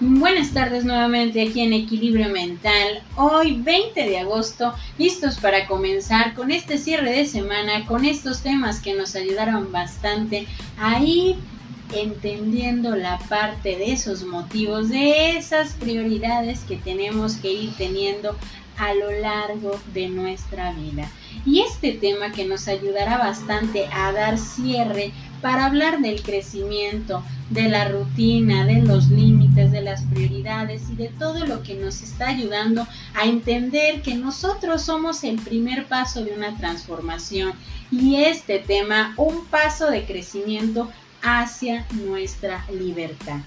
Buenas tardes nuevamente aquí en Equilibrio Mental. Hoy 20 de agosto, listos para comenzar con este cierre de semana, con estos temas que nos ayudaron bastante a ir entendiendo la parte de esos motivos, de esas prioridades que tenemos que ir teniendo a lo largo de nuestra vida. Y este tema que nos ayudará bastante a dar cierre para hablar del crecimiento, de la rutina, de los límites, de las prioridades y de todo lo que nos está ayudando a entender que nosotros somos el primer paso de una transformación y este tema un paso de crecimiento hacia nuestra libertad.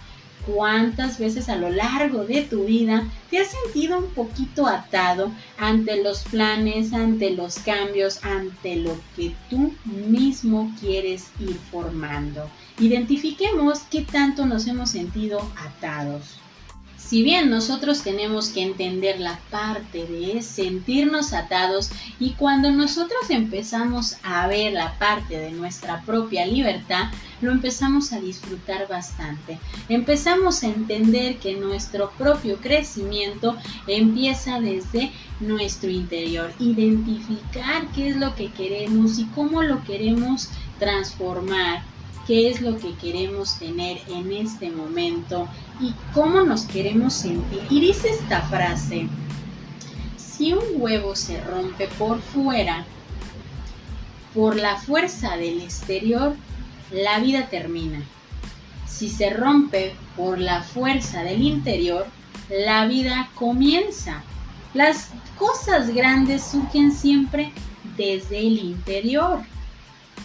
¿Cuántas veces a lo largo de tu vida te has sentido un poquito atado ante los planes, ante los cambios, ante lo que tú mismo quieres ir formando? Identifiquemos qué tanto nos hemos sentido atados. Si bien nosotros tenemos que entender la parte de sentirnos atados y cuando nosotros empezamos a ver la parte de nuestra propia libertad, lo empezamos a disfrutar bastante. Empezamos a entender que nuestro propio crecimiento empieza desde nuestro interior, identificar qué es lo que queremos y cómo lo queremos transformar qué es lo que queremos tener en este momento y cómo nos queremos sentir. Y dice esta frase, si un huevo se rompe por fuera, por la fuerza del exterior, la vida termina. Si se rompe por la fuerza del interior, la vida comienza. Las cosas grandes surgen siempre desde el interior.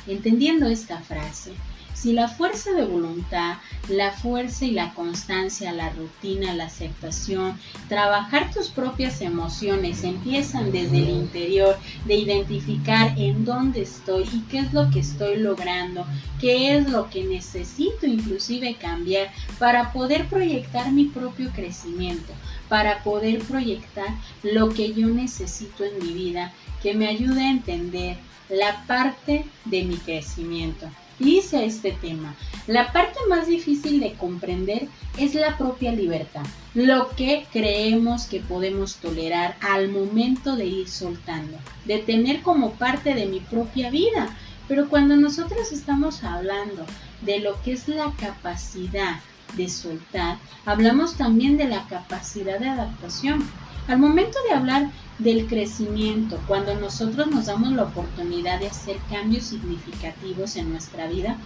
Entendiendo esta frase, si la fuerza de voluntad, la fuerza y la constancia, la rutina, la aceptación, trabajar tus propias emociones empiezan desde el interior de identificar en dónde estoy y qué es lo que estoy logrando, qué es lo que necesito inclusive cambiar para poder proyectar mi propio crecimiento, para poder proyectar lo que yo necesito en mi vida, que me ayude a entender la parte de mi crecimiento dice este tema. La parte más difícil de comprender es la propia libertad, lo que creemos que podemos tolerar al momento de ir soltando, de tener como parte de mi propia vida. Pero cuando nosotros estamos hablando de lo que es la capacidad de soltar, hablamos también de la capacidad de adaptación. Al momento de hablar del crecimiento, cuando nosotros nos damos la oportunidad de hacer cambios significativos en nuestra vida,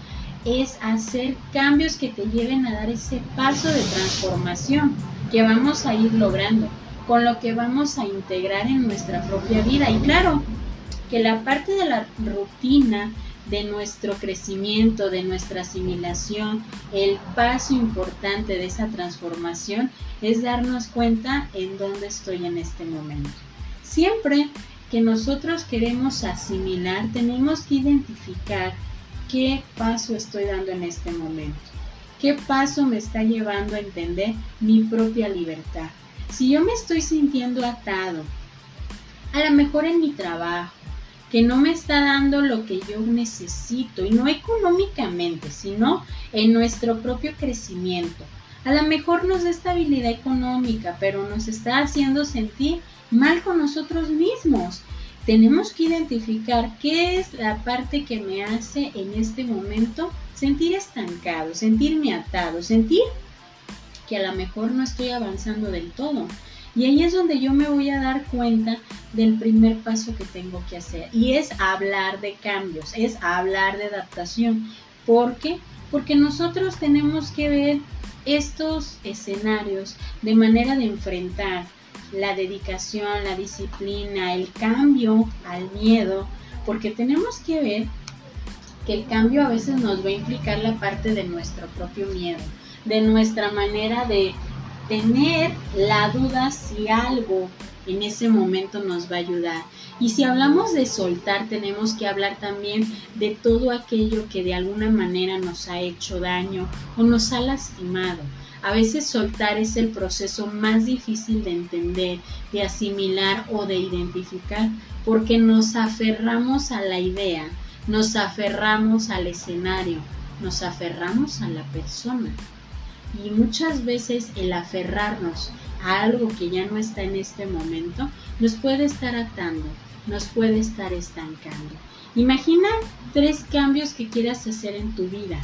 es hacer cambios que te lleven a dar ese paso de transformación que vamos a ir logrando, con lo que vamos a integrar en nuestra propia vida. Y claro, que la parte de la rutina, de nuestro crecimiento, de nuestra asimilación, el paso importante de esa transformación es darnos cuenta en dónde estoy en este momento. Siempre que nosotros queremos asimilar, tenemos que identificar qué paso estoy dando en este momento, qué paso me está llevando a entender mi propia libertad. Si yo me estoy sintiendo atado, a lo mejor en mi trabajo, que no me está dando lo que yo necesito, y no económicamente, sino en nuestro propio crecimiento. A lo mejor nos da estabilidad económica, pero nos está haciendo sentir mal con nosotros mismos. Tenemos que identificar qué es la parte que me hace en este momento sentir estancado, sentirme atado, sentir que a lo mejor no estoy avanzando del todo. Y ahí es donde yo me voy a dar cuenta del primer paso que tengo que hacer. Y es hablar de cambios, es hablar de adaptación. ¿Por qué? Porque nosotros tenemos que ver estos escenarios de manera de enfrentar la dedicación, la disciplina, el cambio al miedo, porque tenemos que ver que el cambio a veces nos va a implicar la parte de nuestro propio miedo, de nuestra manera de tener la duda si algo en ese momento nos va a ayudar. Y si hablamos de soltar, tenemos que hablar también de todo aquello que de alguna manera nos ha hecho daño o nos ha lastimado. A veces soltar es el proceso más difícil de entender, de asimilar o de identificar, porque nos aferramos a la idea, nos aferramos al escenario, nos aferramos a la persona. Y muchas veces el aferrarnos a algo que ya no está en este momento nos puede estar atando, nos puede estar estancando. Imagina tres cambios que quieras hacer en tu vida.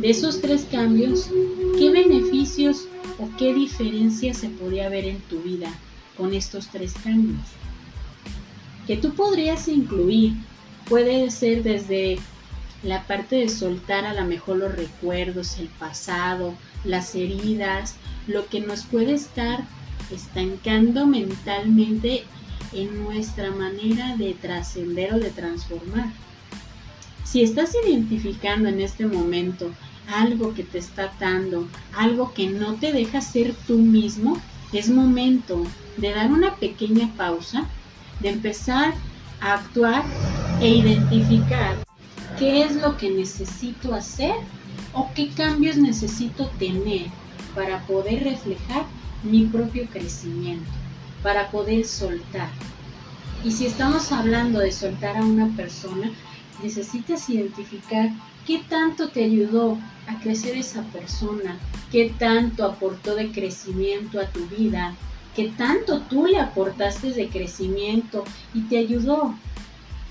De esos tres cambios, ¿qué beneficios o qué diferencia se podría ver en tu vida con estos tres cambios? Que tú podrías incluir puede ser desde la parte de soltar a lo mejor los recuerdos, el pasado, las heridas, lo que nos puede estar estancando mentalmente en nuestra manera de trascender o de transformar. Si estás identificando en este momento algo que te está atando, algo que no te deja ser tú mismo, es momento de dar una pequeña pausa, de empezar a actuar e identificar qué es lo que necesito hacer o qué cambios necesito tener para poder reflejar mi propio crecimiento, para poder soltar. Y si estamos hablando de soltar a una persona, necesitas identificar qué tanto te ayudó a crecer esa persona, qué tanto aportó de crecimiento a tu vida, qué tanto tú le aportaste de crecimiento y te ayudó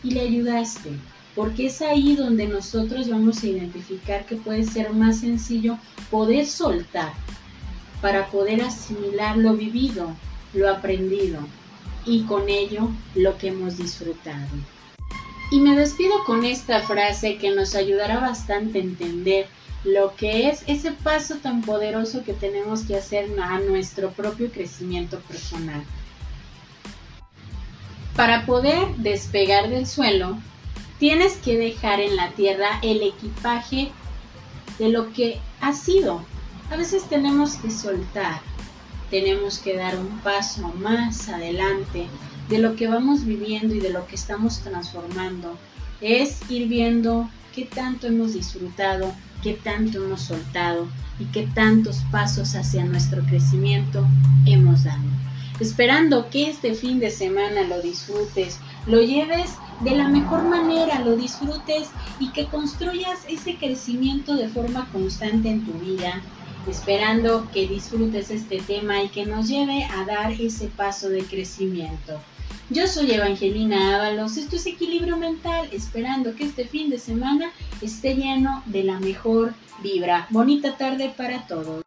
y le ayudaste. Porque es ahí donde nosotros vamos a identificar que puede ser más sencillo poder soltar para poder asimilar lo vivido, lo aprendido y con ello lo que hemos disfrutado. Y me despido con esta frase que nos ayudará bastante a entender lo que es ese paso tan poderoso que tenemos que hacer a nuestro propio crecimiento personal. Para poder despegar del suelo, tienes que dejar en la tierra el equipaje de lo que ha sido. A veces tenemos que soltar, tenemos que dar un paso más adelante de lo que vamos viviendo y de lo que estamos transformando. Es ir viendo qué tanto hemos disfrutado, qué tanto hemos soltado y qué tantos pasos hacia nuestro crecimiento hemos dado. Esperando que este fin de semana lo disfrutes, lo lleves de la mejor manera, lo disfrutes y que construyas ese crecimiento de forma constante en tu vida, esperando que disfrutes este tema y que nos lleve a dar ese paso de crecimiento. Yo soy Evangelina Ábalos, esto es Equilibrio Mental, esperando que este fin de semana esté lleno de la mejor vibra. Bonita tarde para todos.